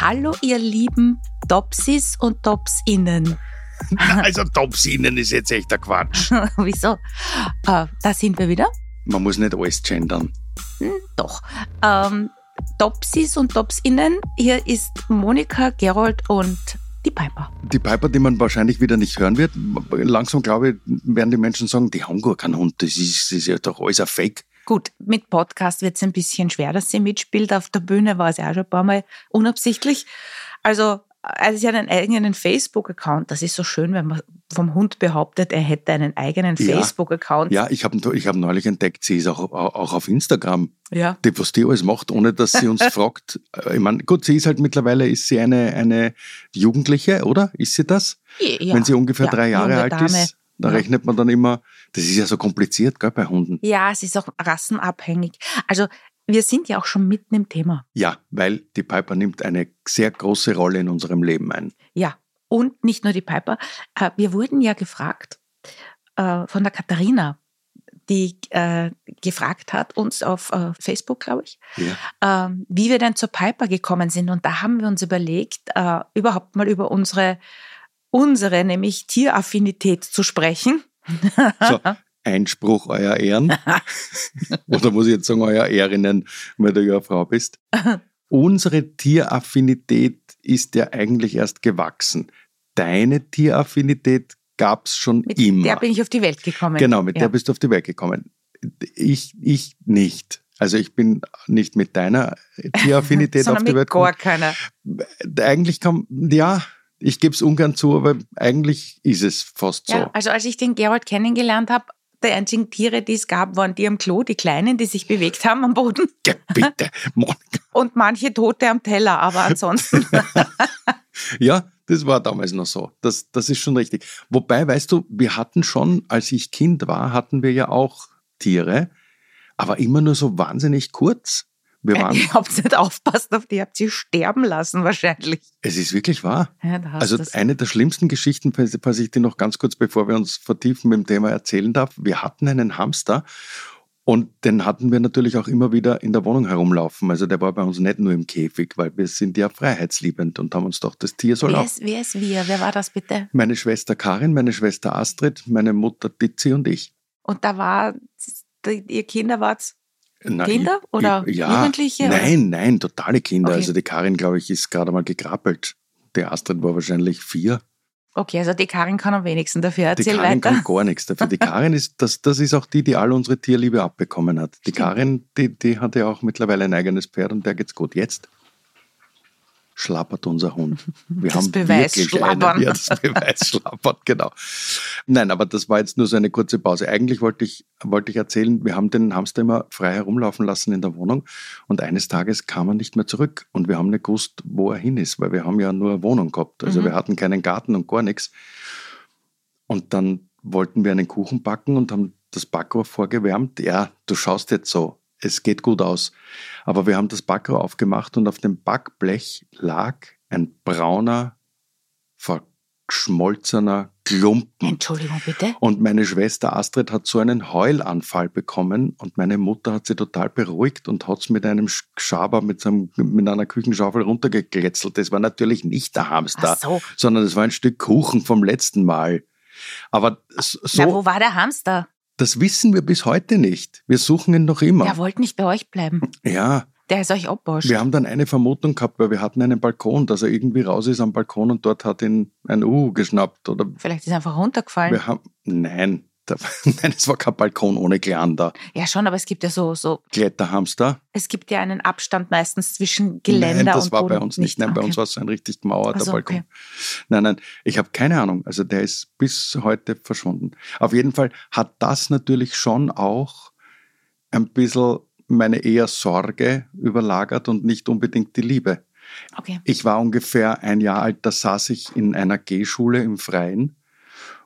Hallo, ihr lieben Topsis und Topsinnen. Also Topsinnen ist jetzt echt der Quatsch. Wieso? Äh, da sind wir wieder. Man muss nicht alles gendern. Hm, doch. Ähm, Topsis und Topsinnen. Hier ist Monika, Gerold und die Piper. Die Piper, die man wahrscheinlich wieder nicht hören wird. Langsam, glaube ich, werden die Menschen sagen, die haben gar keinen Hund. Das ist, das ist ja doch alles ein Fake. Gut, mit Podcast wird es ein bisschen schwer, dass sie mitspielt. Auf der Bühne war sie auch schon ein paar Mal unabsichtlich. Also, also sie hat einen eigenen Facebook-Account. Das ist so schön, wenn man vom Hund behauptet, er hätte einen eigenen Ja. Facebook-Account. Ja, ich habe ich hab neulich entdeckt, sie ist auch, auch auf Instagram. Ja. Die, was die alles macht, ohne dass sie uns fragt. Äh, Ich meine, gut, sie ist halt mittlerweile, ist sie eine, eine Jugendliche, oder? Ist sie das? Ja. Wenn sie ungefähr Ja, drei Jahre alt Dame. ist, da rechnet man dann immer, das ist ja so kompliziert, gell, bei Hunden. Ja, es ist auch rassenabhängig. Also wir sind ja auch schon mitten im Thema. Ja, weil die Piper nimmt eine sehr große Rolle in unserem Leben ein. Ja, und nicht nur die Piper. Äh, Wir wurden ja gefragt äh, von der Katharina, die äh, gefragt hat uns auf Facebook, glaube ich, Ja. ähm, wie wir denn zur Piper gekommen sind. Und da haben wir uns überlegt, überhaupt mal über unsere, unsere, nämlich Tieraffinität zu sprechen. So, Einspruch, euer Ehren. Oder muss ich jetzt sagen, euer Ehrenen, weil du ja Frau bist. Unsere Tieraffinität ist ja eigentlich erst gewachsen. Deine Tieraffinität gab es schon Mit immer. der bin ich auf die Welt gekommen. Genau, mit ja. der bist du auf die Welt gekommen. Ich, ich nicht. Also ich bin nicht mit deiner Tieraffinität auf Sondern die mit Welt gar gekommen. keiner. Eigentlich kann, ja, ich gebe es ungern zu, aber eigentlich ist es fast so. Ja, also als ich den Gerold kennengelernt habe, die einzigen Tiere, die es gab, waren die am Klo, die Kleinen, die sich bewegt haben am Boden Ja, bitte, Monika. und manche Tote am Teller. Aber ansonsten, Ja, das war damals noch so. Das, das ist schon richtig. Wobei, weißt du, wir hatten schon, als ich Kind war, hatten wir ja auch Tiere, aber immer nur so wahnsinnig kurz. Wir waren, ihr habt nicht aufpasst auf die, ihr habt sie sterben lassen wahrscheinlich. es ist wirklich wahr. Ja, Also eine der schlimmsten Geschichten, falls ich die noch ganz kurz, bevor wir uns vertiefen mit dem Thema erzählen darf. Wir hatten einen Hamster und den hatten wir natürlich auch immer wieder in der Wohnung herumlaufen. Also der war bei uns nicht nur im Käfig, weil wir sind ja freiheitsliebend und haben uns doch das Tier soll wer, auch. ist, wer ist wir? Wer war das bitte? Meine Schwester Karin, meine Schwester Astrid, meine Mutter Tizi und ich. Und da war, ihr Kinder wart Na, Kinder oder ja, Jugendliche? Nein, nein, totale Kinder. Okay. Also die Karin, glaube ich, ist gerade mal gekrabbelt. Die Astrid war wahrscheinlich vier. Okay, also die Karin kann am wenigsten dafür. Die Erzähl Karin weiter. kann gar nichts dafür. Die Karin ist, das, das ist auch die, die all unsere Tierliebe abbekommen hat. Die Stimmt. Karin, die, die hat ja auch mittlerweile ein eigenes Pferd und der geht's gut. Jetzt schlappert unser Hund. Wir Das haben Beweis wirklich schlappern. Einen, ja, das Beweis schlappert, genau. Nein, aber das war jetzt nur so eine kurze Pause. Eigentlich wollte ich, wollte ich erzählen, wir haben den Hamster immer frei herumlaufen lassen in der Wohnung und eines Tages kam er nicht mehr zurück und wir haben nicht gewusst, wo er hin ist, weil wir haben ja nur eine Wohnung gehabt. Also Mhm. wir hatten keinen Garten und gar nichts. Und dann wollten wir einen Kuchen backen und haben das Backrohr vorgewärmt. Ja, du schaust jetzt so, es geht gut aus. Aber wir haben das Backrohr aufgemacht und auf dem Backblech lag ein brauner, verschmolzener Klumpen. Entschuldigung, bitte. Und meine Schwester Astrid hat so einen Heulanfall bekommen und meine Mutter hat sie total beruhigt und hat es mit einem Sch- Schaber, mit, so einem, mit einer Küchenschaufel runtergekletzelt. Das war natürlich nicht der Hamster, so. sondern es war ein Stück Kuchen vom letzten Mal. Aber so, Na, wo war der Hamster? Das wissen wir bis heute nicht. Wir suchen ihn noch immer. Der wollte nicht bei euch bleiben. Ja, Der ist euch abwascht. wir haben dann eine Vermutung gehabt, weil wir hatten einen Balkon, dass er irgendwie raus ist am Balkon und dort hat ihn ein U geschnappt. Oder Vielleicht ist er einfach runtergefallen. wir haben, nein, nein, es war kein Balkon ohne Gleander. Ja, schon, aber es gibt ja so, so, Kletterhamster. es gibt ja einen Abstand meistens zwischen Geländer nein, das und war Boden. bei uns nicht. Nein, bei Okay. uns war es ein richtig gemauerter Ach so, Balkon. okay. Nein, nein, ich habe keine Ahnung. Also der ist bis heute verschwunden. Auf jeden Fall hat das natürlich schon auch ein bisschen meine eher Sorge überlagert und nicht unbedingt die Liebe. Okay. Ich war ungefähr ein Jahr alt, da saß ich in einer G-Schule im Freien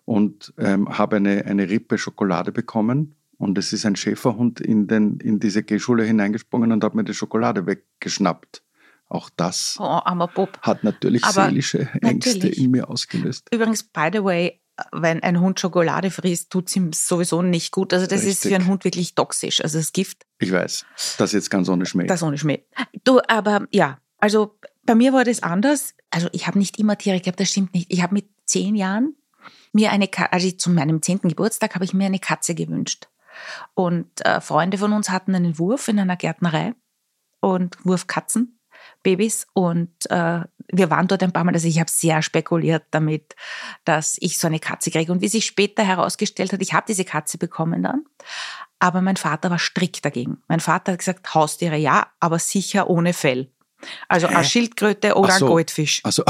und ähm, habe eine, eine Rippe Schokolade bekommen. Und es ist ein Schäferhund in, den, in diese G-Schule hineingesprungen und hat mir die Schokolade weggeschnappt. Auch das Oh, hat natürlich Aber seelische Ängste natürlich. in mir ausgelöst. Übrigens, by the way, wenn ein Hund Schokolade frisst, tut es ihm sowieso nicht gut. Also das ist Richtig. für einen Hund wirklich toxisch. Also das Gift, Ich weiß, das jetzt ganz ohne Schmäh. das ohne Schmäh. Du, aber ja, also bei mir war das anders. Also ich habe nicht immer Tiere gehabt, das stimmt nicht. Ich habe mit zehn Jahren mir eine, also zu meinem zehnten Geburtstag habe ich mir eine Katze gewünscht. Und äh, Freunde von uns hatten einen Wurf in einer Gärtnerei und Wurfkatzen, Babys. Und äh, wir waren dort ein paar Mal, also ich habe sehr spekuliert damit, dass ich so eine Katze kriege. Und wie sich später herausgestellt hat, ich habe diese Katze bekommen dann. Aber mein Vater war strikt dagegen. Mein Vater hat gesagt, Haustiere ja, aber sicher ohne Fell. Also Hä? eine Schildkröte oder so. ein Goldfisch. Also,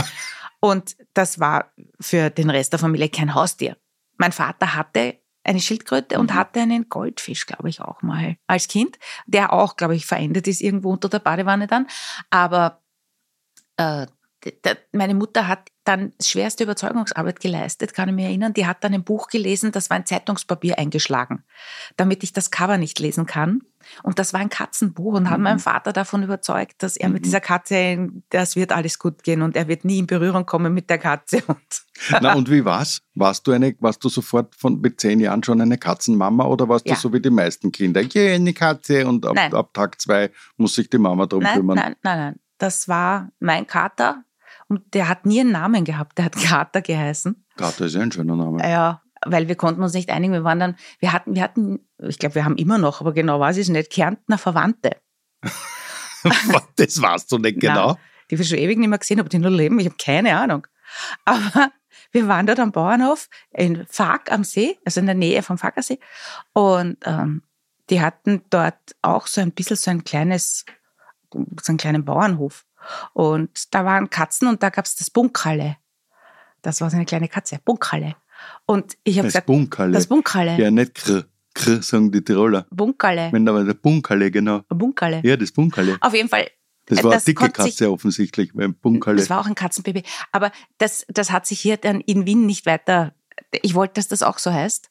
Und das war für den Rest der Familie kein Haustier. Mein Vater hatte eine Schildkröte und Mhm. hatte einen Goldfisch, glaube ich, auch mal als Kind, der auch, glaube ich, verendet ist irgendwo unter der Badewanne dann. Aber äh, meine Mutter hat dann schwerste Überzeugungsarbeit geleistet, kann ich mich erinnern. Die hat dann ein Buch gelesen, das war in Zeitungspapier eingeschlagen, damit ich das Cover nicht lesen kann. Und das war ein Katzenbuch und hat Mhm. meinen Vater davon überzeugt, dass er mit Mhm. dieser Katze, das wird alles gut gehen und er wird nie in Berührung kommen mit der Katze. Und na und wie war's? Warst du eine, warst du sofort von mit zehn Jahren schon eine Katzenmama oder warst Ja. du so wie die meisten Kinder? Yeah, eine Katze und ab, ab Tag zwei muss sich die Mama drum nein, kümmern. nein, nein, nein. Das war mein Kater und der hat nie einen Namen gehabt. Der hat Kater geheißen. Kater ist ja ein schöner Name. Ja, weil wir konnten uns nicht einigen. Wir waren dann, wir hatten, wir hatten, ich glaube, wir haben immer noch, aber genau weiß ich nicht, Kärntner Verwandte, das warst du nicht Nein. genau. die wir schon ewig nicht mehr gesehen haben, ob die nur leben. Ich habe keine Ahnung. Aber wir waren dort am Bauernhof in Fark am See, also in der Nähe vom Farkersee. Und ähm, die hatten dort auch so ein bisschen so ein kleines, so einen kleinen Bauernhof. Und da waren Katzen und da gab es das Bunkerle. Das war so eine kleine Katze, Bunkerle. Und ich habe Das gesagt, Bunkerle. das Bunkerle, ja, nicht Kr. Kr sagen die Tiroler. Bunkerle, Wenn aber der Bunkerle, genau. Bunkerle. Ja, das Bunkerle. Auf jeden Fall, Das war eine das dicke konnte sich- Katze offensichtlich, weil Bunkerle. Das war auch ein Katzenbaby. Aber das, das hat sich hier dann in Wien nicht weiter. Ich wollte, dass das auch so heißt.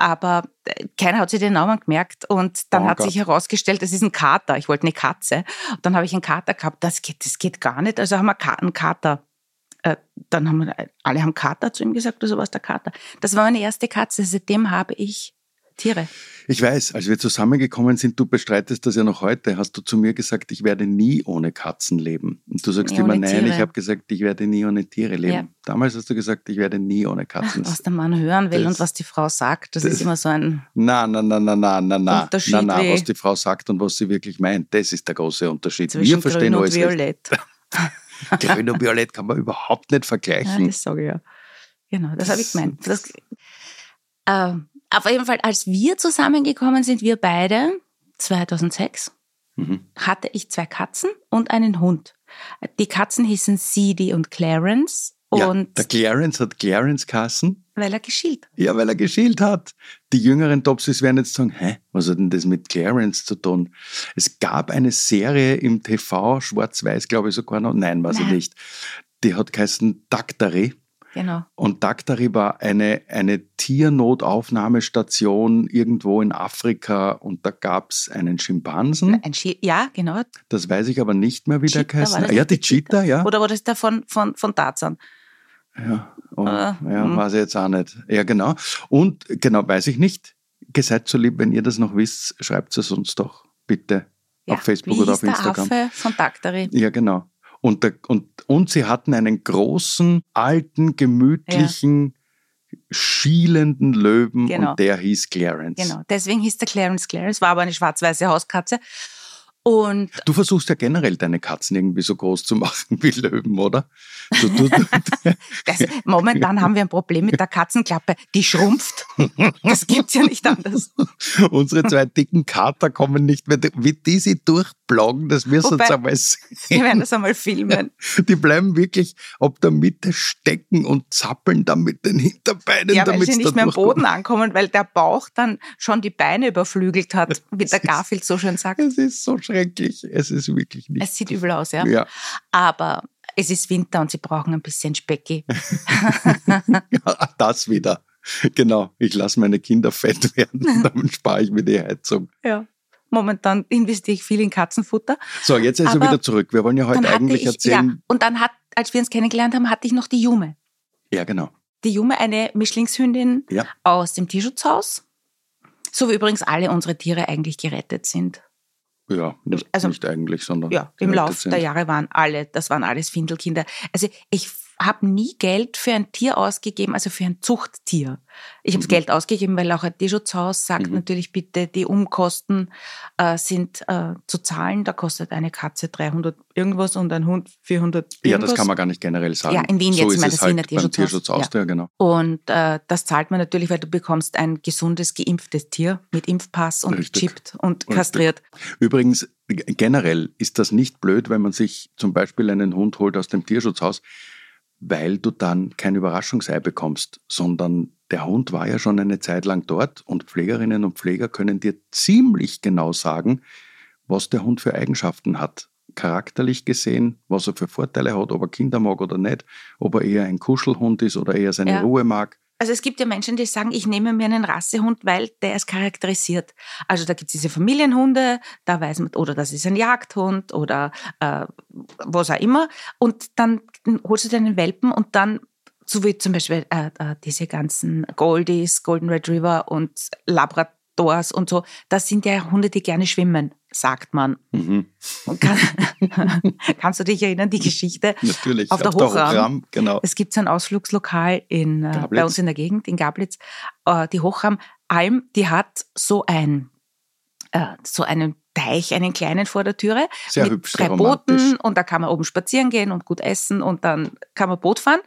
Aber äh, keiner hat sich den Namen gemerkt. Und dann Oh hat Gott. sich herausgestellt, das ist ein Kater. Ich wollte eine Katze. Und dann habe ich einen Kater gehabt. Das geht, das geht gar nicht. Also haben wir einen Kater. Äh, Dann haben wir, alle haben Kater zu ihm gesagt, oder was der Kater. Das war meine erste Katze. Seitdem habe ich Tiere. Ich weiß, als wir zusammengekommen sind, du bestreitest das ja noch heute, hast du zu mir gesagt, ich werde nie ohne Katzen leben. Und du sagst Nie immer, nein, Tiere. ich habe gesagt, ich werde nie ohne Tiere leben. Ja. Damals hast du gesagt, ich werde nie ohne Katzen. Was der Mann hören will das- und was die Frau sagt, das, das- ist immer so ein. Na, na, na, na, na, na, na, Unterschied na, na, was die Frau sagt und was sie wirklich meint, das ist der große Unterschied. Zwischen Wir verstehen Grün und. Violett. Grün und Violett kann man überhaupt nicht Ja, vergleichen. das sage ich ja. Genau, das habe ich Das- gemeint. Das, ähm, auf jeden Fall, als wir zusammengekommen sind, wir beide, 2006, Mhm. hatte ich zwei Katzen und einen Hund. Die Katzen hießen Seedy und Clarence Ja, und der Clarence hat Clarence Kassen. weil er geschielt. Ja, weil er geschielt hat. Die jüngeren Topsis werden jetzt sagen, hä, was hat denn das mit Clarence zu tun? Es gab eine Serie im TV, schwarz-weiß, glaube ich sogar noch, nein, weiß ich nicht. Die hat geheißen Daktari. Genau. Und Daktari war eine, eine Tiernotauffnahmestation irgendwo in Afrika und da gab es einen Schimpansen. Ein Schi ja, genau. Das weiß ich aber nicht mehr, wie der Cheetah, geheißen das Ja, die der Cheetah? Cheetah, ja. Oder war das der von, von, von Tarzan? Ja, oh, Äh, ja hm. weiß ich jetzt auch nicht. Ja, genau. Und genau, weiß ich nicht. Ihr seid so lieb, wenn ihr das noch wisst, schreibt es uns doch bitte Ja. auf Facebook oder auf Instagram. Der Affe von Daktari. Ja, genau. Und, der, und, und sie hatten einen großen, alten, gemütlichen, schielenden Löwen Genau. und der hieß Clarence. Genau, deswegen hieß der Clarence Clarence, war aber eine schwarz-weiße Hauskatze. Und Du versuchst ja generell deine Katzen irgendwie so groß zu machen wie Löwen, oder? Du, du, das, momentan haben wir ein Problem mit der Katzenklappe. Die schrumpft. Das gibt's ja nicht anders. unsere zwei dicken Kater kommen nicht mehr, wie die sie durchblagen, das müssen Wobei- sie einmal sehen. Wir werden das einmal filmen. Die bleiben wirklich ab der Mitte stecken und zappeln dann mit den Hinterbeinen, Ja, weil damit sie nicht mehr am. Boden ankommen, weil der Bauch dann schon die Beine überflügelt hat, wie der Garfield so schön sagt. Es ist so schrecklich. Es ist wirklich nicht. Es sieht übel aus, ja. ja. Aber es ist Winter und sie brauchen ein bisschen Specki. das wieder. Genau. Ich lasse meine Kinder fett werden, dann spare ich mir die Heizung. Ja. Momentan investiere ich viel in Katzenfutter. So, jetzt also Aber wieder zurück. Wir wollen ja heute eigentlich ich, erzählen. ja, und dann hat, als wir uns kennengelernt haben, hatte ich noch die Jume. Ja, genau. Die Jume, eine Mischlingshündin Ja. aus dem Tierschutzhaus. So wie übrigens alle unsere Tiere eigentlich gerettet sind. Ja, nicht, Also- nicht eigentlich, sondern Ja, im gerettet Lauf sind. der Jahre waren alle, das waren alles Findelkinder. Also ich habe nie Geld für ein Tier ausgegeben, also für ein Zuchttier. Ich habe Mhm. Geld ausgegeben, weil auch ein Tierschutzhaus sagt Mhm. natürlich bitte, die Umkosten äh, sind äh, zu zahlen. Da kostet eine Katze 300 irgendwas und ein Hund 400 Ja, irgendwas. das kann man gar nicht generell sagen. Ja, in Wien so jetzt, ich ist meine, es das Wiener halt beim Tierschutzhaus. Tierschutz Ja. Austria, genau. Und äh, das zahlt man natürlich, weil du bekommst ein gesundes, geimpftes Tier mit Impfpass und Richtig. gechippt und Richtig. kastriert. Übrigens, generell ist das nicht blöd, wenn man sich zum Beispiel einen Hund holt aus dem Tierschutzhaus, weil du dann kein Überraschungsei bekommst, sondern der Hund war ja schon eine Zeit lang dort und Pflegerinnen und Pfleger können dir ziemlich genau sagen, was der Hund für Eigenschaften hat. Charakterlich gesehen, was er für Vorteile hat, ob er Kinder mag oder nicht, ob er eher ein Kuschelhund ist oder eher seine Ja. Ruhe mag. Also es gibt ja Menschen, die sagen, ich nehme mir einen Rassehund, weil der ist charakterisiert. Also da gibt es diese Familienhunde, da weiß man, oder das ist ein Jagdhund oder äh, was auch immer. Und dann holst du dir einen Welpen und dann, so wie zum Beispiel äh, äh, diese ganzen Goldies, Golden Retriever und Labradors und so, das sind ja Hunde, die gerne schwimmen, sagt man. Mhm. Kann, kannst du dich erinnern, die Geschichte? Natürlich. Auf der Hochraum. genau. Es gibt so ein Ausflugslokal in, äh, Gablitz. bei uns in der Gegend, in Gablitz, äh, die Hochramalm, die hat so ein, äh, so einen Teich, einen kleinen vor der Türe Sehr mit hübsch, drei romantisch. Booten und da kann man oben spazieren gehen und gut essen und dann kann man Boot fahren.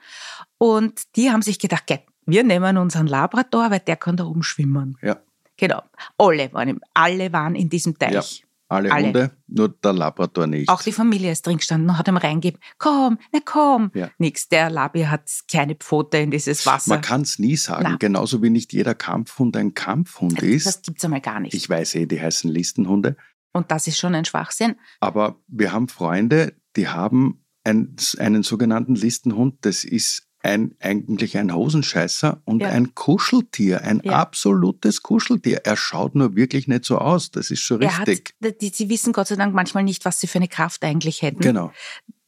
Und die haben sich gedacht, "Geh, wir nehmen unseren Labrador, weil der kann da oben schwimmen. Ja. Genau. Alle waren, im, alle waren in diesem Teich. Alle, Alle. Hunde, nur der Labrador nicht. Auch die Familie ist drin gestanden und hat ihm reingegeben, komm, na komm. Ja. Nix, der Labi hat keine Pfote in dieses Wasser. Man kann es nie sagen, Na. genauso wie nicht jeder Kampfhund ein Kampfhund das ist. gibt's einmal gar nicht. Ich weiß eh, die heißen Listenhunde, und das ist schon ein Schwachsinn. aber wir haben Freunde, die haben ein, einen sogenannten Listenhund, das ist ein, eigentlich ein Hosenscheißer und Ja. ein Kuscheltier, ein Ja. absolutes Kuscheltier. Er schaut nur wirklich nicht so aus, das ist schon Er hat, richtig. die, sie wissen Gott sei Dank manchmal nicht, was sie für eine Kraft eigentlich hätten. Genau.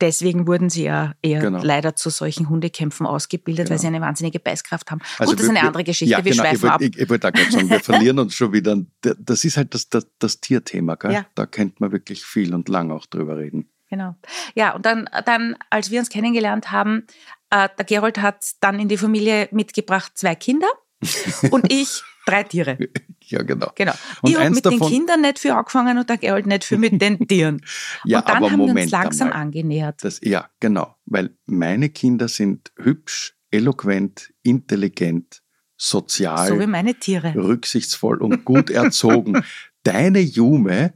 Deswegen wurden sie ja eher Genau. leider zu solchen Hundekämpfen ausgebildet, weil Genau. sie eine wahnsinnige Beißkraft haben. Also Gut, das ist eine andere Geschichte, Ja, wir genau. Ich schweifen ab. ich, ich wollte auch gerade sagen, wir verlieren uns schon wieder. Das ist halt das, das, das Tierthema, gell? Ja. Da könnte man wirklich viel und lang auch drüber reden. Genau. Ja, und dann, dann, als wir uns kennengelernt haben, äh, der Gerold hat dann in die Familie mitgebracht zwei Kinder und ich drei Tiere. Ja, genau. Genau. Und ich habe mit den Kindern nicht viel angefangen und der Gerold nicht viel mit den Tieren. Ja, und dann aber haben wir uns Moment langsam einmal. angenähert. Das, ja, genau. Weil meine Kinder sind hübsch, eloquent, intelligent, sozial, So wie meine Tiere. rücksichtsvoll und gut erzogen. Deine Jume,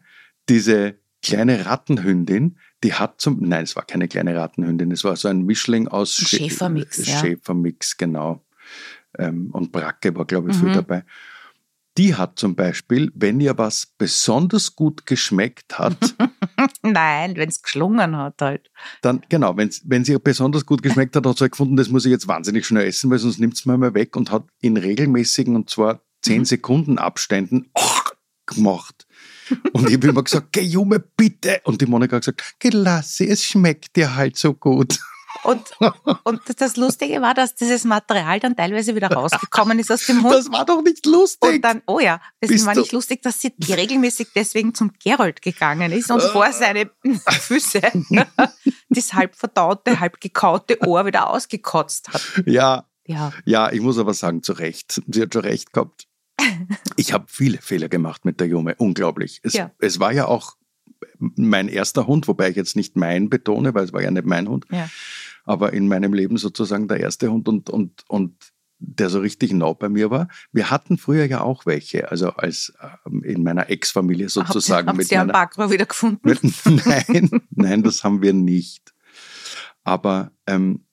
diese kleine Rattenhündin, die hat zum, nein, es war keine kleine Rattenhündin, es war so ein Mischling aus Ein Schä- Schäfermix, ja. Schäfermix, genau. Ähm, und Bracke war, glaube ich, viel Mhm. dabei. Die hat zum Beispiel, wenn ihr was besonders gut geschmeckt hat, Nein, wenn es geschlungen hat halt. dann, genau, wenn sie besonders gut geschmeckt hat, hat sie halt gefunden, das muss ich jetzt wahnsinnig schnell essen, weil sonst nimmt es mir mal weg und hat in regelmäßigen, und zwar 10 Mhm. Sekunden Abständen gemacht. Und ich habe immer gesagt, geh Junge, bitte. Und die Monika hat gesagt, geh Lassi, es schmeckt dir halt so gut. Und, und das Lustige war, dass dieses Material dann teilweise wieder rausgekommen ist aus dem Hund. Das war doch nicht lustig. Und dann, oh ja, das Bist war nicht lustig, dass sie regelmäßig deswegen zum Gerold gegangen ist und vor seine Füße das halb verdaute, halb gekaute Ohr wieder ausgekotzt hat. ja, Ja, ja, ich muss aber sagen, zu Recht. Sie hat schon recht gehabt. Ich habe viele Fehler gemacht mit der Jume, unglaublich. Es, Ja. es war ja auch mein erster Hund, wobei ich jetzt nicht mein betone, weil es war ja nicht mein Hund, Ja. aber in meinem Leben sozusagen der erste Hund und, und, und der so richtig nah bei mir war. Wir hatten früher ja auch welche, also als ähm, in meiner Ex-Familie sozusagen. Habt ihr einen meiner, Backrohr wieder gefunden? mit, nein, nein, das haben wir nicht. Aber ähm,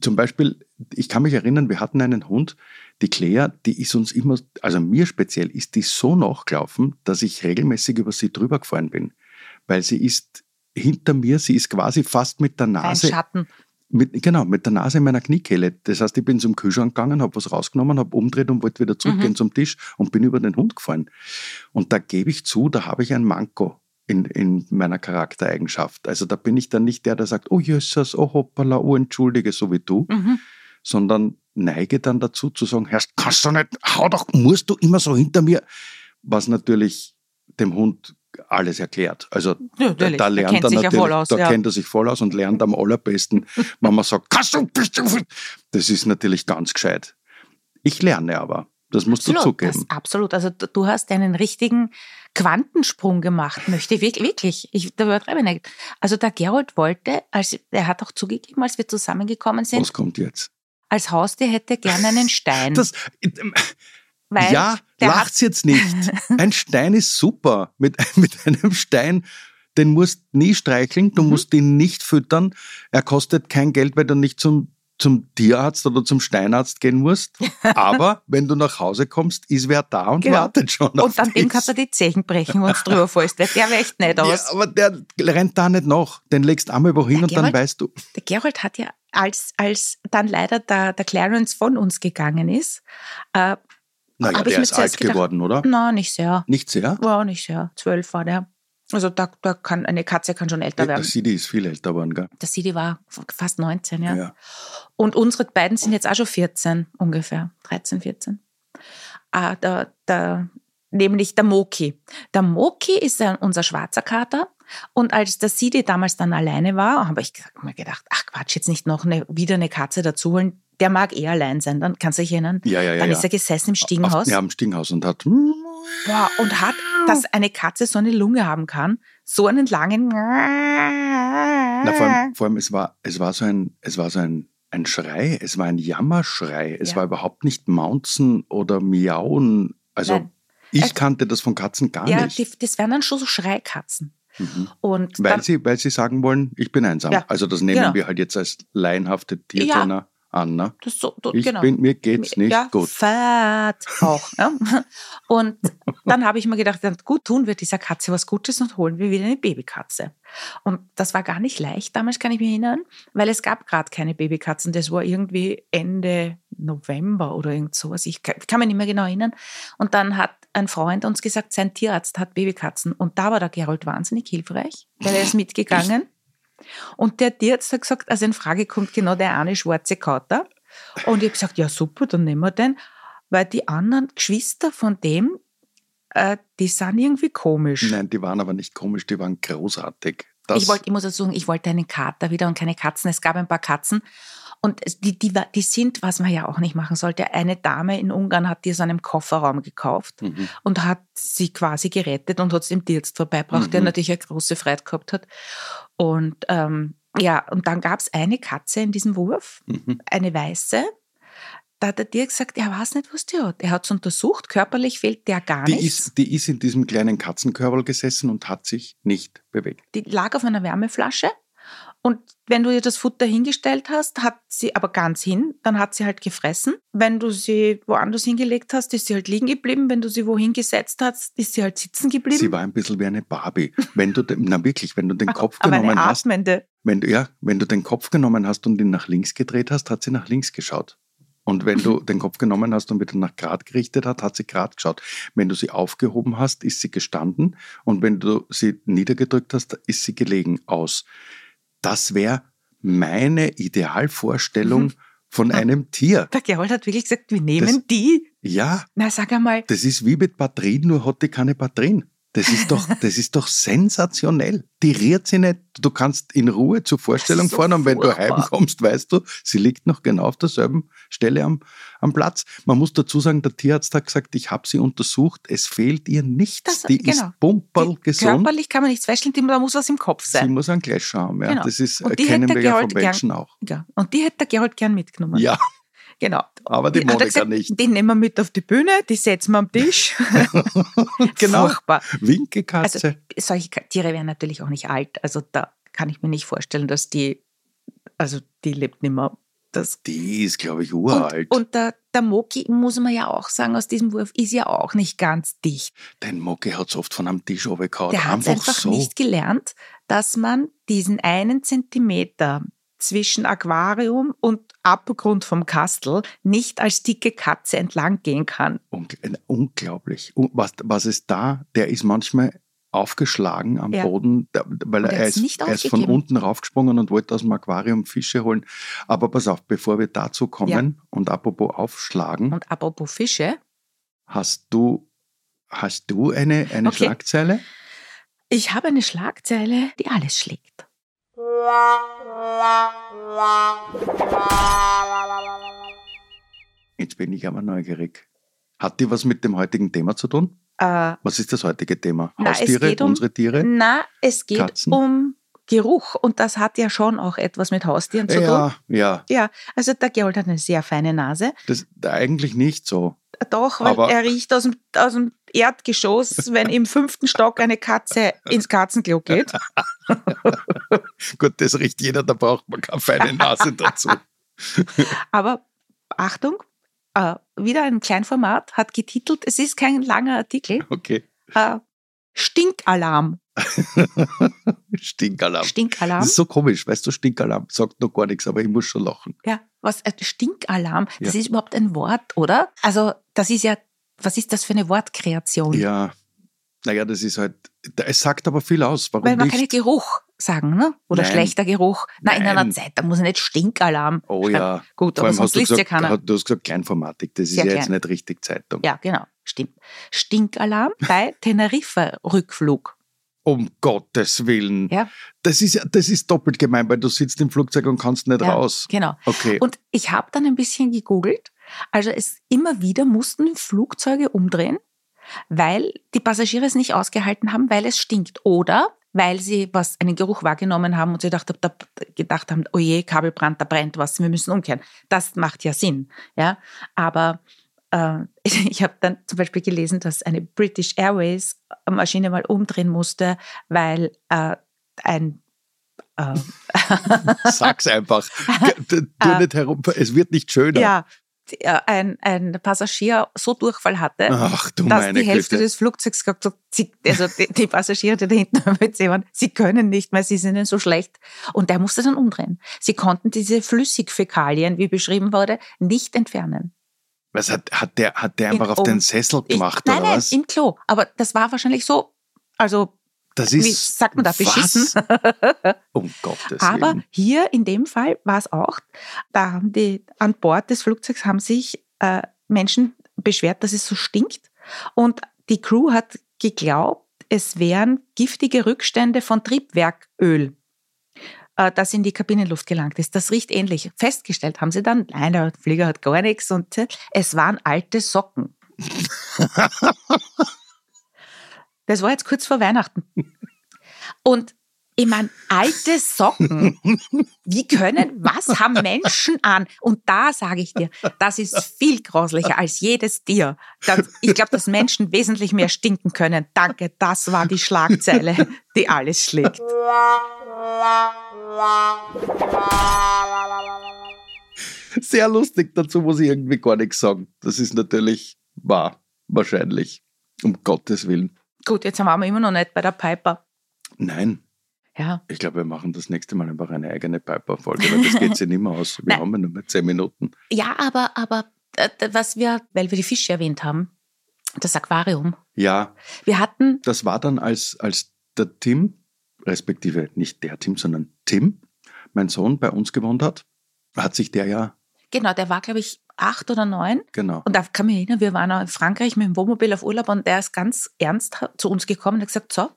zum Beispiel, ich kann mich erinnern, wir hatten einen Hund, die Claire, die ist uns immer, also mir speziell, ist die so nachgelaufen, dass ich regelmäßig über sie drüber gefahren bin. Weil sie ist hinter mir, sie ist quasi fast mit der Ein Nase, Schatten. mit, genau, mit der Nase in meiner Kniekehle. Das heißt, ich bin zum Kühlschrank gegangen, habe was rausgenommen, habe umgedreht und wollte wieder zurückgehen Mhm. zum Tisch und bin über den Hund gefahren. Und da gebe ich zu, da habe ich ein Manko in, in meiner Charaktereigenschaft. Also da bin ich dann nicht der, der sagt, oh Jesus, oh hoppala, oh entschuldige, so wie du, Mhm. Sondern neige dann dazu zu sagen, Herr, kannst du nicht, hau doch, musst du immer so hinter mir. Was natürlich dem Hund alles erklärt. Also Ja, da, da lernt kennt er sich ja natürlich, voll aus, da ja. kennt er sich voll aus und lernt am allerbesten, wenn man sagt, kannst du, bist du. Das ist natürlich ganz gescheit. Ich lerne aber. Das musst du Absolut, zugeben. Das, absolut. Also du du hast einen richtigen Quantensprung gemacht, möchte ich wirklich. wirklich. Ich, da übertreibe ich nicht. Also der Gerold wollte, als, er hat auch zugegeben, als wir zusammengekommen sind, Was kommt jetzt? Als Haustier hätte er gerne einen Stein. Das, weil ja, lacht's jetzt nicht. Ein Stein ist super. Mit, mit einem Stein, den musst du nie streicheln, du Mhm. musst ihn nicht füttern. Er kostet kein Geld, weil du nicht zum, zum Tierarzt oder zum Steinarzt gehen musst. Aber wenn du nach Hause kommst, ist wer da und Genau. wartet schon auf Und an dem kannst du die Zehen brechen, wenn du drüber fällst. Der wäre echt nicht ja, aus. aber der rennt da nicht nach. Den legst du einmal wohin Der und dann Gerald- weißt du. Der Gerold hat ja, als, als dann leider der, der Clarence von uns gegangen ist, äh, Naja, der ist alt gedacht- geworden, oder? na, nicht sehr. Nicht sehr? War nicht sehr. Zwölf war der. Also da, da kann, eine Katze kann schon älter Der werden. Sidi ist viel älter geworden, gell? Der Sidi war fast 19, ja. ja. Und unsere beiden sind jetzt auch schon 14 ungefähr. 13, 14. Ah, der, der, nämlich der Moki. Der Moki ist ein, unser schwarzer Kater. Und als der Sidi damals dann alleine war, habe ich mir gedacht, ach Quatsch, jetzt nicht noch eine, wieder eine Katze dazu holen. Der mag eh allein sein. Dann kannst du dich erinnern. Ja, ja, ja. dann ja. ist er gesessen im Auf, Stiegenhaus. ja, am Stiegenhaus und hat. Boah, und hat, dass eine Katze so eine Lunge haben kann, so einen langen. Na, vor allem, vor allem es war, es war so ein, es war so ein, ein Schrei, es war ein Jammerschrei. Es Ja. war überhaupt nicht Maunzen oder Miauen. Also Nein. ich Es- kannte das von Katzen gar ja, nicht. die, das wären dann schon so Schreikatzen. Mhm. Und Weil dann, sie, weil sie sagen wollen, ich bin einsam. Ja, Also das nehmen genau. wir halt jetzt als laienhafte Tiertrainer an. Ne? so, du, Ich genau. bin, mir geht's nicht ja, gut. Fett auch. Ja. Und dann habe ich mir gedacht, dann gut tun wir dieser Katze was Gutes und holen wir wieder eine Babykatze. Und das war gar nicht leicht, damals kann ich mich erinnern, weil es gab gerade keine Babykatzen. Das war irgendwie Ende November oder irgend sowas. Ich kann, ich kann mich nicht mehr genau erinnern. Und dann hat ein Freund uns gesagt, sein Tierarzt hat Babykatzen. Und da war der Gerold wahnsinnig hilfreich, weil er ist mitgegangen. Und der Tierarzt hat gesagt, also in Frage kommt genau der eine schwarze Kater. Und ich habe gesagt, ja super, dann nehmen wir den. Weil die anderen Geschwister von dem, äh, die sind irgendwie komisch. Nein, die waren aber nicht komisch, die waren großartig. Das, ich, wollte, ich muss dazu sagen, ich wollte einen Kater wieder und keine Katzen. Es gab ein paar Katzen. Und die, die, die sind, was man ja auch nicht machen sollte, eine Dame in Ungarn hat die aus einem Kofferraum gekauft Mhm. und hat sie quasi gerettet und hat es dem Tierarzt vorbeibracht, der Mhm. natürlich eine große Freude gehabt hat. Und ähm, ja, und dann gab es eine Katze in diesem Wurf, Mhm. eine weiße. Da hat der Tier gesagt, er weiß nicht, was die hat. Er hat es untersucht, körperlich fehlt der gar Die nichts. ist, die ist in diesem kleinen Katzenkörperl gesessen und hat sich nicht bewegt. die lag auf einer Wärmeflasche. Und wenn du ihr das Futter hingestellt hast, hat sie aber ganz hin, dann hat sie halt gefressen. Wenn du sie woanders hingelegt hast, ist sie halt liegen geblieben. Wenn du sie wohin gesetzt hast, ist sie halt sitzen geblieben. Sie war ein bisschen wie eine Barbie. Wenn du, den- na wirklich, wenn du den Kopf aber eine genommen hast, atmende. wenn du, ja, wenn du den Kopf genommen hast und ihn nach links gedreht hast, hat sie nach links geschaut. Und wenn du den Kopf genommen hast und wieder nach Grad gerichtet hat, hat sie Grad geschaut. Wenn du sie aufgehoben hast, ist sie gestanden. Und wenn du sie niedergedrückt hast, ist sie gelegen aus. Das wäre meine Idealvorstellung Mhm. von einem Tier. Der Gerold hat wirklich gesagt, wir nehmen Das- die. Ja, Na, sag einmal, das ist wie mit Batterien, nur hat die keine Batterien. Das ist doch, das ist doch sensationell. Die rührt sie nicht. Du kannst in Ruhe zur Vorstellung so fahren und wenn du furchtbar. heimkommst, weißt du, sie liegt noch genau auf derselben Stelle am, am Platz. Man muss dazu sagen, der Tierarzt hat gesagt, ich habe sie untersucht, es fehlt ihr nichts. Das- die genau. ist pumperl gesund. Körperlich kann man nichts feststellen, die- da muss was im Kopf Sie sein. muss einen Gleich haben. Ja. Genau. Das ist, kennen hätte wir ja von Menschen auch. Ja. Und die hätte der Gerold gern mitgenommen. Ja, Genau. aber die er Monika gesagt, nicht. Die nehmen wir mit auf die Bühne, die setzen wir am Tisch. Genau. Furchtbar. Winkekatze. Also solche Tiere werden natürlich auch nicht alt. Also da kann ich mir nicht vorstellen, dass die, also die lebt nicht mehr. Das die ist, glaube ich, und, uralt. und der, der Moki, muss man ja auch sagen, aus diesem Wurf ist ja auch nicht ganz dicht. Den Moki hat oft von am Tisch runtergehauen. Der hat Einfach, einfach so. nicht gelernt, dass man diesen einen Zentimeter zwischen Aquarium und Abgrund vom Kastel nicht als dicke Katze entlang gehen kann. Äh, unglaublich. Un- Was, was ist da? Der ist manchmal aufgeschlagen am Ja. Boden, weil er, ist, er ist von unten raufgesprungen und wollte aus dem Aquarium Fische holen. Aber pass auf, bevor wir dazu kommen und apropos aufschlagen, Und apropos Fische, hast du, hast du eine, eine Okay. Schlagzeile? ich habe eine Schlagzeile, die alles schlägt. Jetzt bin ich aber neugierig. Hat die was mit dem heutigen Thema zu tun? Äh, Was ist das heutige Thema? Haustiere, um- unsere Tiere? na, es geht Katzen? um Geruch und das hat ja schon auch etwas mit Haustieren zu tun. Ja, ja. Ja, also der Gerold hat eine sehr feine Nase. Das eigentlich nicht so. Doch, weil Aber- er riecht aus dem, aus dem Erdgeschoss, wenn im fünften Stock eine Katze ins Katzenklo geht. Gut, das riecht jeder, da braucht man keine feine Nase dazu. Aber Achtung, äh, wieder ein Kleinformat, hat getitelt, es ist kein langer Artikel, Okay. äh, Stinkalarm. Stinkalarm. Stinkalarm. Das ist so komisch, weißt du, Stinkalarm sagt noch gar nichts, aber ich muss schon lachen. Ja, was, äh, Stinkalarm, das Ja. ist überhaupt ein Wort, oder? Also, das ist ja, was ist das für eine Wortkreation? Ja, naja, das ist halt, es sagt aber viel aus. Warum Weil man kann nicht? ja Geruch sagen, ne? Oder Nein. schlechter Geruch. Nein, in einer. Zeit, da muss nicht Stinkalarm. Oh ja. Gut, Vor aber sonst liest ja keiner. du hast gesagt Kleinformatik, das ist Sehr ja jetzt klein. nicht richtig Zeitung. Ja, genau, stimmt. Stinkalarm bei Teneriffa-Rückflug. Um Gottes Willen. Ja. Das ist das ist doppelt gemein, weil du sitzt im Flugzeug und kannst nicht Ja, raus. Genau. Okay. Und ich habe dann ein bisschen gegoogelt. Also es immer wieder mussten Flugzeuge umdrehen, weil die Passagiere es nicht ausgehalten haben, weil es stinkt. Oder weil sie was, einen Geruch wahrgenommen haben und sie gedacht, da, gedacht haben, oh je, Kabelbrand, da brennt was, wir müssen umkehren. Das macht ja Sinn. Ja? Aber ich habe dann zum Beispiel gelesen, dass eine British Airways Maschine mal umdrehen musste, weil äh, ein äh, Sag's einfach. Tu Ah. nicht herum. Es wird nicht schöner. ja, äh, ein, ein Passagier so Durchfall hatte, Ach du dass die Hälfte Güte. des Flugzeugs gesagt hat, also die, die Passagiere, die da hinten am WC waren, sie können nicht mehr, sie sind ihnen so schlecht. Und der musste dann umdrehen. Sie konnten diese Flüssigfäkalien, wie beschrieben wurde, nicht entfernen. Was hat, hat der, hat der In- einfach auf um- den Sessel Ich- gemacht nein, oder nein, was? im Klo. Aber das war wahrscheinlich so, also Das wie ist. sagt man da, beschissen. Um Gottes Aber Willen. hier in dem Fall war es auch, da haben die an Bord des Flugzeugs haben sich äh, Menschen beschwert, dass es so stinkt. Und die Crew hat geglaubt, es wären giftige Rückstände von Triebwerköl, das in die Kabinenluft gelangt ist. Das riecht ähnlich. Festgestellt haben sie dann, nein, der Flieger hat gar nichts und äh, es waren alte Socken. Das war jetzt kurz vor Weihnachten. Und ich meine, alte Socken. Wie können, was haben Menschen an? Und da sage ich dir, das ist viel grauslicher als jedes Tier. Ich glaube, dass Menschen wesentlich mehr stinken können. Danke, das war die Schlagzeile, die alles schlägt. Sehr lustig, dazu muss ich irgendwie gar nichts sagen. Das ist natürlich wahr, wahrscheinlich. Um Gottes Willen. Gut, jetzt waren wir immer noch nicht bei der Piper. Nein, Ja, ich glaube, wir machen das nächste Mal einfach eine eigene Piper-Folge, weil das geht sich nicht mehr aus. Wir Nein. haben ja nur mehr zehn Minuten. ja aber, aber äh, was wir, weil wir die Fische erwähnt haben, das Aquarium. Ja, Wir hatten, das war dann, als, als der Tim, respektive nicht der Tim, sondern Tim, mein Sohn bei uns gewohnt hat, hat sich der ja, genau, der war, glaube ich, acht oder neun. Genau. Und da kann ich mich erinnern, wir waren auch in Frankreich mit dem Wohnmobil auf Urlaub und der ist ganz ernst zu uns gekommen und hat gesagt, so,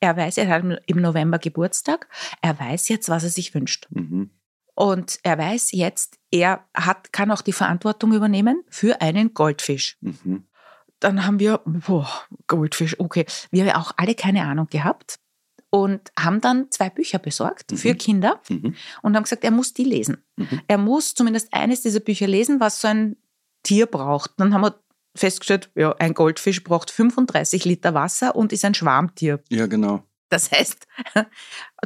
er weiß, er hat im November Geburtstag, er weiß jetzt, was er sich wünscht. Mhm. Und er weiß jetzt, er hat, kann auch die Verantwortung übernehmen für einen Goldfisch. Mhm. Dann haben wir, boah, Goldfisch, okay, wir haben auch alle keine Ahnung gehabt und haben dann zwei Bücher besorgt Mhm. für Kinder Mhm. und haben gesagt, er muss die lesen. Mhm. Er muss zumindest eines dieser Bücher lesen, was so ein Tier braucht. Dann haben wir festgestellt, ja, ein Goldfisch braucht 35 Liter Wasser und ist ein Schwarmtier. Ja, genau. Das heißt,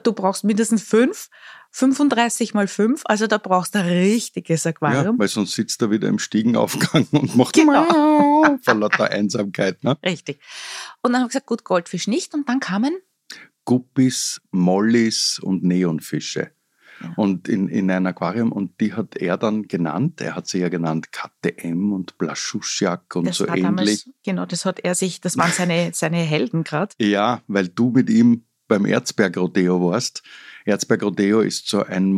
du brauchst mindestens fünf, 35 mal fünf, also da brauchst du ein richtiges Ja, Aquarium. weil sonst sitzt er wieder im Stiegenaufgang und macht Genau. Vor lauter Einsamkeit. Ne? Richtig. Und dann haben wir gesagt, gut, Goldfisch nicht. Und dann kamen, Guppis, Mollis und Neonfische. Ja. Und in, in ein Aquarium, und die hat er dann genannt, er hat sie ja genannt KTM und Blaschuschjak und das so ähnlich. damals, genau, das hat er sich, das waren seine, seine Helden gerade. Ja, weil du mit ihm beim Erzberg-Rodeo warst. Erzberg-Rodeo ist so ein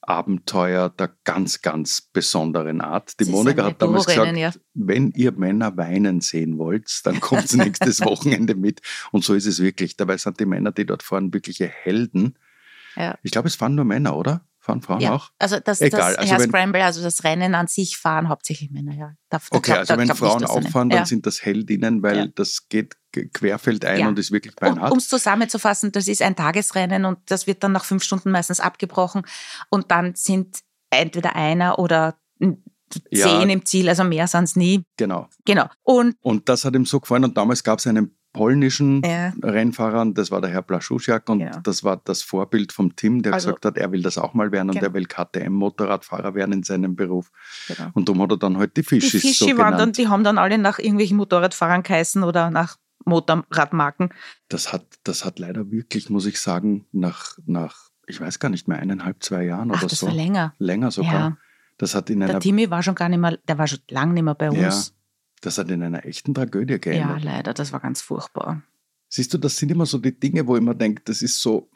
Motocross-Abenteuer der ganz, ganz besonderen Art. Die Sie Monika hat damals gesagt, ja. wenn ihr Männer weinen sehen wollt, dann kommt nächstes Wochenende mit. Und so ist es wirklich. Dabei sind die Männer, die dort fahren, wirkliche Helden. Ja. Ich glaube, es fahren nur Männer, oder? Fahren Frauen Ja, auch? also das, Egal, das also Herr wenn- Scramble, also das Rennen an sich fahren hauptsächlich Männer, ja. Da, da Okay, glaub- also wenn Frauen eine- auffahren, dann ja. sind das Heldinnen, weil Ja. das geht querfeldein Ja. und ist wirklich Um beinhart. es zusammenzufassen, das ist ein Tagesrennen und das wird dann nach fünf Stunden meistens abgebrochen und dann sind entweder einer oder zehn im Ziel, also mehr sind es nie. Genau. Genau. Und Und das hat ihm so gefallen. Und damals gab es einen polnischen Ja. Rennfahrer, und das war der Herr Blaschusiak. Und Ja. das war das Vorbild vom Tim, der Also- gesagt hat, er will das auch mal werden und Genau. er will KTM-Motorradfahrer werden in seinem Beruf. genau. Und darum hat er dann halt die die Fischis Fische so waren dann, die haben dann alle nach irgendwelchen Motorradfahrern geheißen oder nach Motorradmarken. Das hat, das hat leider wirklich, muss ich sagen, nach, nach, ich weiß gar nicht mehr, eineinhalb, zwei Jahren Ach, oder das so. war länger. Länger sogar. Ja. Das hat in Der einer, Timmy war schon gar nicht mehr, der war schon lange nicht mehr bei ja, uns. Das hat in einer echten Tragödie Ja, geendet. leider, das war ganz furchtbar. Siehst du, das sind immer so die Dinge, wo ich immer denke, das ist so,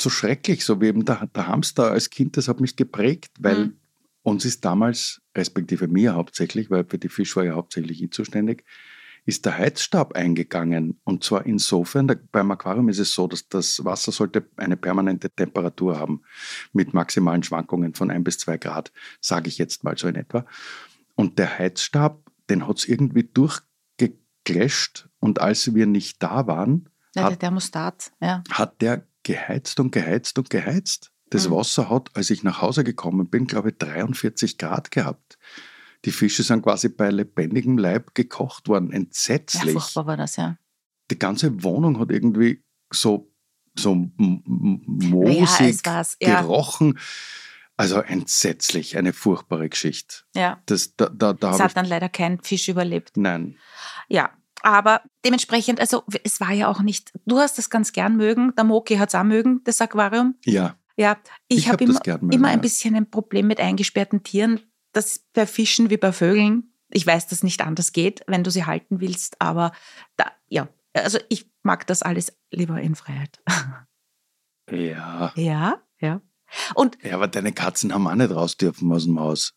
so schrecklich, so wie eben der, der Hamster als Kind, das hat mich geprägt, weil Mhm. uns ist damals, respektive mir hauptsächlich, weil für die Fisch war ja hauptsächlich ich zuständig, ist der Heizstab eingegangen. Und zwar insofern, da, beim Aquarium ist es so, dass das Wasser sollte eine permanente Temperatur haben, mit maximalen Schwankungen von ein bis zwei Grad, sage ich jetzt mal so in etwa. Und der Heizstab, den hat es irgendwie durchgeclasht und als wir nicht da waren, Ja, hat der Thermostat, ja. hat der geheizt und geheizt und geheizt. Das Mhm. Wasser hat, als ich nach Hause gekommen bin, glaube ich, 43 Grad gehabt. Die Fische sind quasi bei lebendigem Leib gekocht worden. Ja, Entsetzlich. furchtbar war das, ja. Die ganze Wohnung hat irgendwie so, so Naja, moosig es war's, ja. Also entsetzlich, eine furchtbare Geschichte. ja. Das, da da, da Es hat dann leider kein Fisch überlebt. Nein. Ja, aber dementsprechend, also es war ja auch nicht, du hast das ganz gern mögen, der Moki hat es auch mögen, das Aquarium. Ja, Ja, ich, Ich habe hab immer, mögen, immer ein bisschen ein Problem mit eingesperrten Tieren. Das bei Fischen wie bei Vögeln. Ich weiß, dass nicht anders geht, wenn du sie halten willst, aber da, ja, also ich mag das alles lieber in Freiheit. ja. ja, ja. Und Ja, aber deine Katzen haben auch nicht raus dürfen aus dem Haus.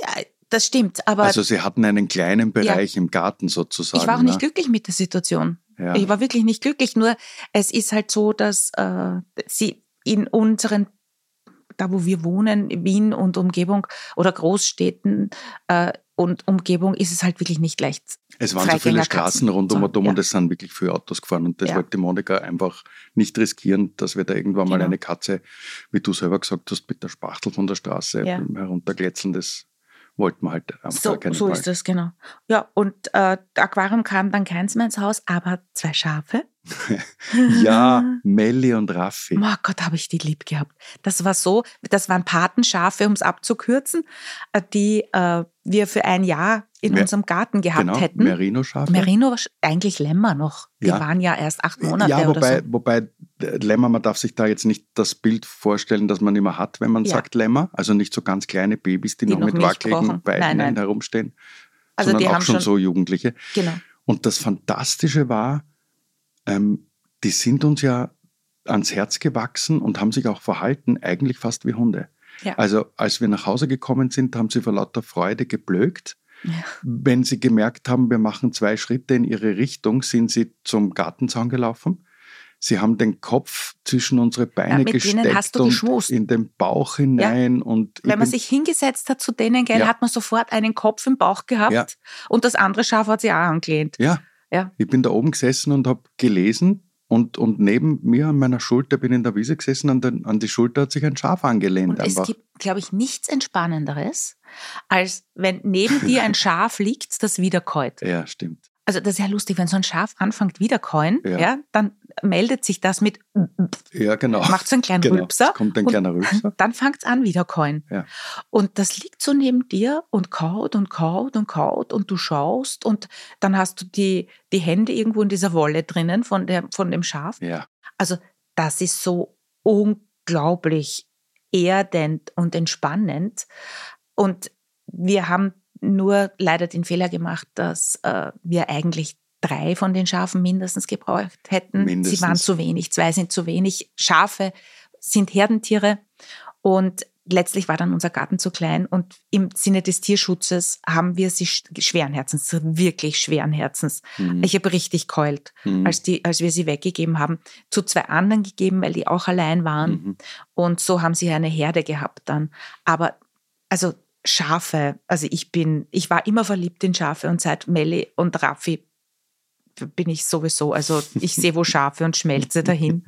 ja, das stimmt, aber Also sie hatten einen kleinen Bereich im Garten sozusagen. ich war auch nicht ne? glücklich mit der Situation. Ja. Ich war wirklich nicht glücklich, nur es ist halt so, dass äh, sie in unseren, da wo wir wohnen, Wien und Umgebung oder Großstädten äh, und Umgebung, ist es halt wirklich nicht leicht. Es waren so viele. Straßen rundum So, und um ja. und es sind wirklich viele Autos gefahren und das Ja. wollte die Monika einfach nicht riskieren, dass wir da irgendwann mal Genau. eine Katze, wie du selber gesagt hast, mit der Spachtel von der Straße Ja. herunterglätzeln. Das wollten wir halt auf So, keinen so Fall. ist das, genau. Ja, und äh, Aquarium kam dann keins mehr ins Haus, aber zwei Schafe. Ja, Melli und Raffi. Oh Gott, habe ich die lieb gehabt. Das war so, das waren Patenschafe, um es abzukürzen, äh, die äh, wir für ein Jahr in Mer- unserem Garten gehabt genau, hätten. Merino-Schafe. Merino, eigentlich Lämmer noch. Die Ja. waren ja erst acht Monate ja, oder wobei, so. wobei äh, Lämmer, man darf sich da jetzt nicht das Bild vorstellen, das man immer hat, wenn man Ja. sagt Lämmer. Also nicht so ganz kleine Babys, die, Die noch, noch mit wackeligen. Beinen herumstehen. Also sondern die auch haben schon schon- so Jugendliche. Genau. Und das Fantastische war, ähm, die sind uns ja ans Herz gewachsen und haben sich auch verhalten, eigentlich fast wie Hunde. Ja. Also als wir nach Hause gekommen sind, haben sie vor lauter Freude geblökt. Wenn sie gemerkt haben, wir machen zwei Schritte in ihre Richtung, sind sie zum Gartenzaun gelaufen. Sie haben den Kopf zwischen unsere Beine denen gesteckt und in den Bauch hinein. Und ich Wenn man sich hingesetzt hat zu denen, gell, Ja. hat man sofort einen Kopf im Bauch gehabt Ja. und das andere Schaf hat sich auch angelehnt. ja, Ja. ich bin da oben gesessen und habe gelesen und, und neben mir an meiner Schulter bin in der Wiese gesessen, an, den, an die Schulter hat sich ein Schaf angelehnt. Und es gibt, glaube ich, nichts Entspannenderes, als wenn neben dir ein Schaf liegt, das wiederkäut. ja, stimmt. Also das ist ja lustig, wenn so ein Schaf anfängt wiederkäuen, Ja. ja. dann meldet sich das mit, Ja, genau. macht so einen kleinen genau. Rülpser. Es kommt ein kleiner Rülpser. Dann fängt es an, wiederkäuen. Ja. Und das liegt so neben dir und kaut und kaut und kaut und du schaust und dann hast du die, die Hände irgendwo in dieser Wolle drinnen von, der, von dem Schaf. Ja, Also das ist so unglaublich erdend und entspannend. Und wir haben nur leider den Fehler gemacht, dass äh, wir eigentlich drei von den Schafen mindestens gebraucht hätten. Mindestens. Sie waren zu wenig, zwei sind zu wenig. Schafe sind Herdentiere und letztlich war dann unser Garten zu klein und im Sinne des Tierschutzes haben wir sie sch- schweren Herzens, wirklich schweren Herzens. Mhm. Ich habe richtig keult Mhm. als, die, als wir sie weggegeben haben, zu zwei anderen gegeben, weil die auch allein waren. Mhm. Und so haben sie eine Herde gehabt dann. Aber also Schafe, also ich bin, ich war immer verliebt in Schafe und seit Melli und Raffi bin ich sowieso, also ich sehe wo Schafe und schmelze dahin.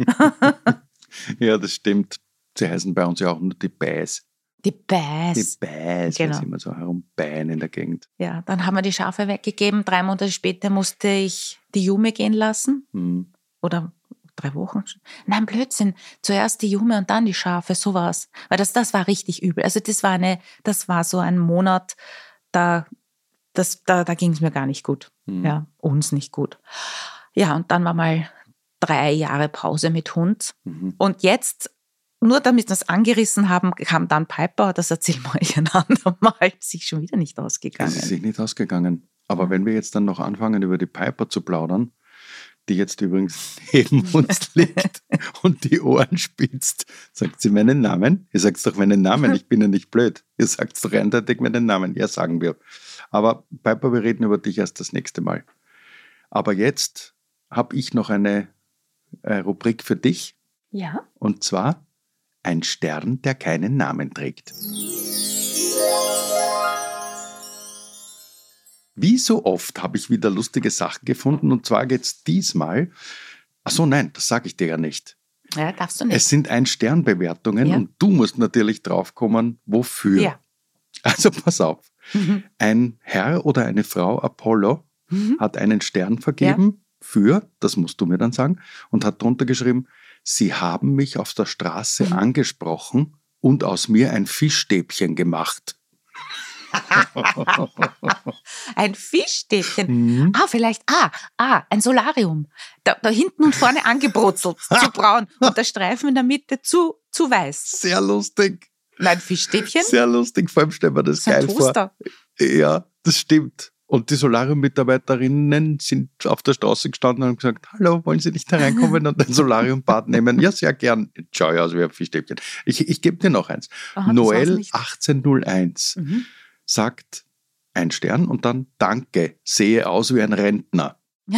Ja, das stimmt. Sie heißen bei uns ja auch nur die Bäs. Die Die Bäs. Bäs, Genau. immer so herumbähen in der Gegend. Ja, dann haben wir die Schafe weggegeben. Drei Monate später musste ich die Jume gehen lassen. Mhm. oder drei Wochen. schon. Nein, Blödsinn. Zuerst die Jume und dann die Schafe, so war's. Weil das, das war richtig übel. Also das war eine, das war so ein Monat, da, das, da, da ging es mir gar nicht gut. Mhm. Ja, uns nicht gut. Ja, und dann war mal drei Jahre Pause mit Hund. Mhm. Und jetzt, nur damit wir es angerissen haben, kam dann Piper, das erzählen wir euch ein andermal, sich schon wieder nicht Es ausgegangen. ist sich nicht ausgegangen. Aber wenn wir jetzt dann noch anfangen, über die Piper zu plaudern, die jetzt übrigens neben uns liegt und die Ohren spitzt, sagt sie meinen Namen? Ihr sagt doch meinen Namen, ich bin ja nicht blöd. Ihr sagt doch eindeutig meinen Namen. Ja, sagen wir. Aber Piper, wir reden über dich erst das nächste Mal. Aber jetzt habe ich noch eine äh, Rubrik für dich. Ja? Und zwar ein Stern, der keinen Namen trägt. Wie so oft habe ich wieder lustige Sachen gefunden und zwar geht es diesmal. Ach so, nein, das sage ich dir ja nicht. Ja, darfst du nicht. Es sind Ein-Stern-Bewertungen Ja. und du musst natürlich draufkommen, wofür. Ja. Also pass auf. Mhm. Ein Herr oder eine Frau Apollo Mhm. hat einen Stern vergeben für, das musst du mir dann sagen, und hat drunter geschrieben, Sie haben mich auf der Straße Mhm. angesprochen und aus mir ein Fischstäbchen gemacht. Ein Fischstäbchen. Mhm. Ah, vielleicht, ah, ah, ein Solarium. Da, da hinten und vorne angebrutzelt, zu braun und der Streifen in der Mitte zu, zu weiß. Sehr lustig, Nein, Fischstäbchen? sehr lustig. Vor allem stellen wir das ein geil vor. Toaster. Ja, das stimmt. Und die Solarium-Mitarbeiterinnen sind auf der Straße gestanden und haben gesagt, hallo, wollen Sie nicht hereinkommen und ein Solarium-Bad nehmen? Ja, sehr gern. Schau ja aus wie ein Fischstäbchen. Ich, ich gebe dir noch eins. Aha, das Noel nicht. 1801 Mhm. Sagt ein Stern und dann Danke, sehe aus wie ein Rentner.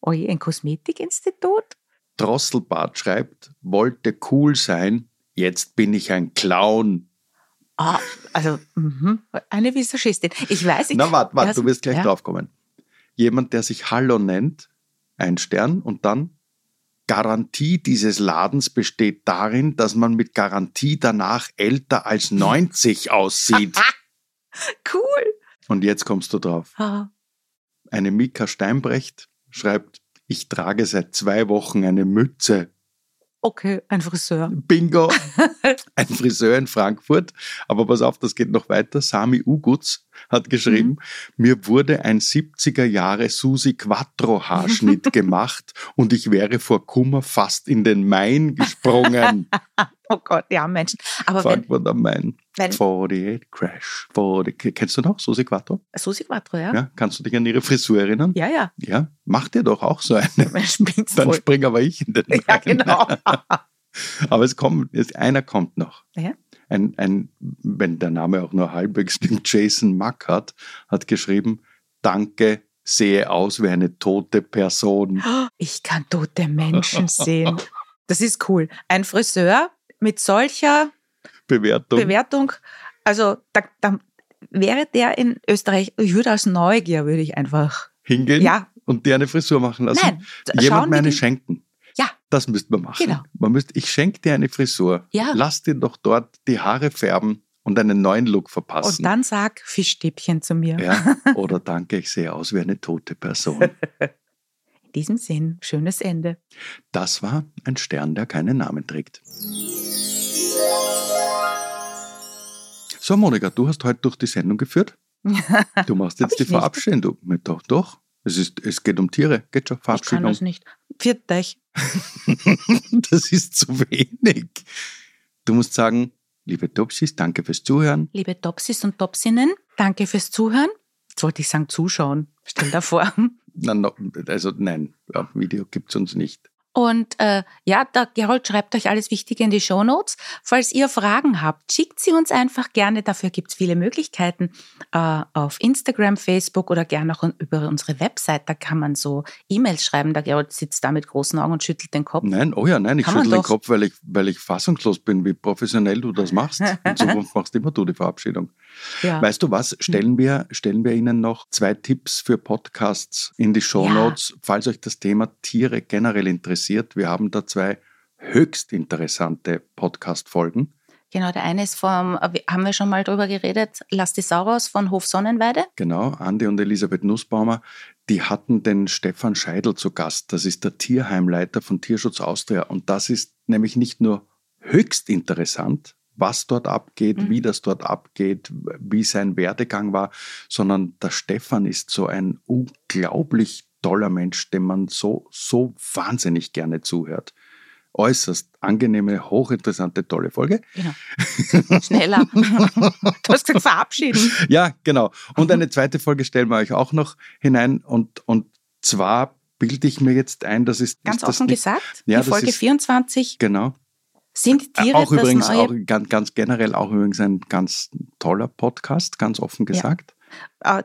Oje, ein Kosmetikinstitut? Drosselbart schreibt, wollte cool sein, jetzt bin ich ein Clown. Ah, also, mhm. eine Visagistin. Ich weiß, ich, Na, warte, warte, du wirst gleich ja. draufkommen. Jemand, der sich Hallo nennt, ein Stern und dann Garantie dieses Ladens besteht darin, dass man mit Garantie danach älter als 90 aussieht. cool. Und jetzt kommst du drauf. Eine Mika Steinbrecht schreibt, ich trage seit zwei Wochen eine Mütze. Okay, ein Friseur. Bingo! Ein Friseur in Frankfurt. Aber pass auf, das geht noch weiter. Sami Ugutz hat geschrieben, mir wurde ein 70er Jahre Susi Quattro Haarschnitt gemacht und ich wäre vor Kummer fast in den Main gesprungen. Oh Gott, ja, Menschen. Aber wenn, Frankfurt am Main. wenn 48 Crash. 40. Kennst du noch Susi Quattro? Susi Quattro, ja? Ja. Kannst du dich an ihre Frisur erinnern? Ja, ja. Ja. Mach dir doch auch so eine. Dann spring aber ich in den Main. Ja, genau. Aber es kommt, es, einer kommt noch. Ja? Ein, ein, wenn der Name auch nur halbwegs stimmt, Jason Mackert hat geschrieben, danke, sehe aus wie eine tote Person. Ich kann tote Menschen sehen. Das ist cool. Ein Friseur mit solcher Bewertung. Bewertung, also da, da wäre der in Österreich, ich würde aus Neugier, würde ich einfach, Hingehen ja, und dir eine Frisur machen lassen. nein, Jemand mir eine schenken. Ja. Das müsste man machen. Genau. Man müsste, ich schenke dir eine Frisur. Ja. Lass dir doch dort die Haare färben und einen neuen Look und verpassen. dann sag Fischstäbchen zu mir. ja. Oder danke, ich sehe aus wie eine tote Person. In diesem Sinn, schönes Ende. Das war ein Stern, der keinen Namen trägt. So, Monika, du hast heute durch die Sendung geführt. Du machst jetzt die ich nicht. Verabschiedung. Doch, doch. Es, ist, es geht um Tiere. Geht schon, Ich kann Verabschiedung. das nicht. Viert euch. das ist zu wenig. Du musst sagen, liebe Topsis, danke fürs Zuhören. Liebe Topsis und Topsinnen, danke fürs Zuhören. Jetzt wollte ich sagen zuschauen. Stell dir vor. Also nein, auf Video gibt es uns nicht. Und äh, ja, der Gerold schreibt euch alles Wichtige in die Shownotes. Falls ihr Fragen habt, schickt sie uns einfach gerne. Dafür gibt es viele Möglichkeiten äh, auf Instagram, Facebook oder gerne auch über unsere Website. Da kann man so E-Mails schreiben. Der Gerold sitzt da mit großen Augen und schüttelt den Kopf. Nein, oh ja, nein, ich Kann schüttle den doch. Kopf, weil ich, weil ich fassungslos bin, wie professionell du das machst. In Zukunft machst immer du die Verabschiedung. Ja. Weißt du was? Stellen wir, stellen wir Ihnen noch zwei Tipps für Podcasts in die Show Notes, falls euch das Thema Tiere generell interessiert. Wir haben da zwei höchst interessante Podcast-Folgen. Genau, der eine ist vom, äh, haben wir schon mal drüber geredet, Lass die Sau raus von Hof Sonnenweide. Genau, Andi und Elisabeth Nussbaumer, die hatten den Stefan Scheidel zu Gast. Das ist der Tierheimleiter von Tierschutz Austria. Und das ist nämlich nicht nur höchst interessant, was dort abgeht, Mhm. wie das dort abgeht, wie sein Werdegang war, sondern der Stefan ist so ein unglaublich toller Mensch, dem man so, so wahnsinnig gerne zuhört. Äußerst angenehme, hochinteressante, tolle Folge. Genau. Schneller. du hast gesagt, verabschieden. Ja, genau. Und eine zweite Folge stellen wir euch auch noch hinein. Und, und zwar bilde ich mir jetzt ein, das ist Ganz ist das offen nicht, gesagt, Ja, die das Folge ist- 24 Genau. sind Tiere auch das übrigens, neue auch ganz, ganz generell auch übrigens ein ganz toller Podcast, ganz offen gesagt. Äh,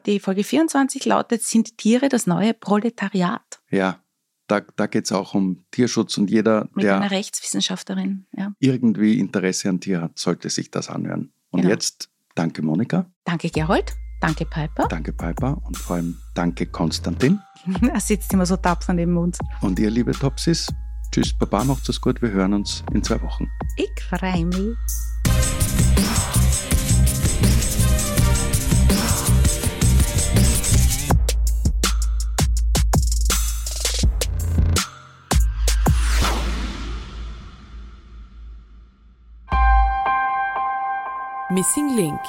Die Folge 24 lautet, sind Tiere das neue Proletariat? Ja, da, da geht es auch um Tierschutz und jeder, Mit der einer Rechtswissenschaftlerin. Ja. irgendwie Interesse an Tier hat, sollte sich das anhören. Und Genau. jetzt danke Monika, Danke Gerold, danke Piper. danke Piper und vor allem danke Konstantin. Er sitzt immer so tapfer neben uns. Und ihr liebe Topsis, tschüss, Baba, macht's es gut, wir hören uns in zwei Wochen. Ich freue mich. Missing Link